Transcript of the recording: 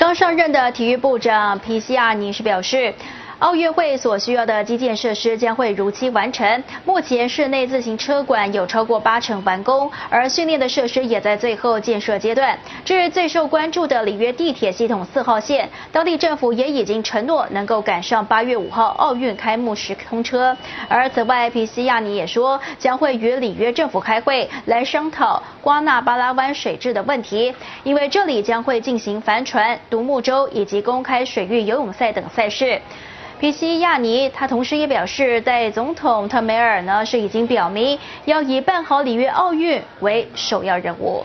刚上任的体育部长皮西亚尼是表示。奥运会所需要的基建设施将会如期完成。目前室内自行车馆有超过八成完工，而训练的设施也在最后建设阶段。至于最受关注的里约地铁系统四号线，当地政府也已经承诺能够赶上八月五号奥运开幕时通车。而此外，皮西亚尼也说将会与里约政府开会来商讨瓜纳巴拉湾水质的问题，因为这里将会进行帆船、独木舟以及公开水域游泳赛等赛事。皮西亚尼他同时也表示，在总统特梅尔呢是已经表明要以办好里约奥运为首要任务。